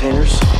containers.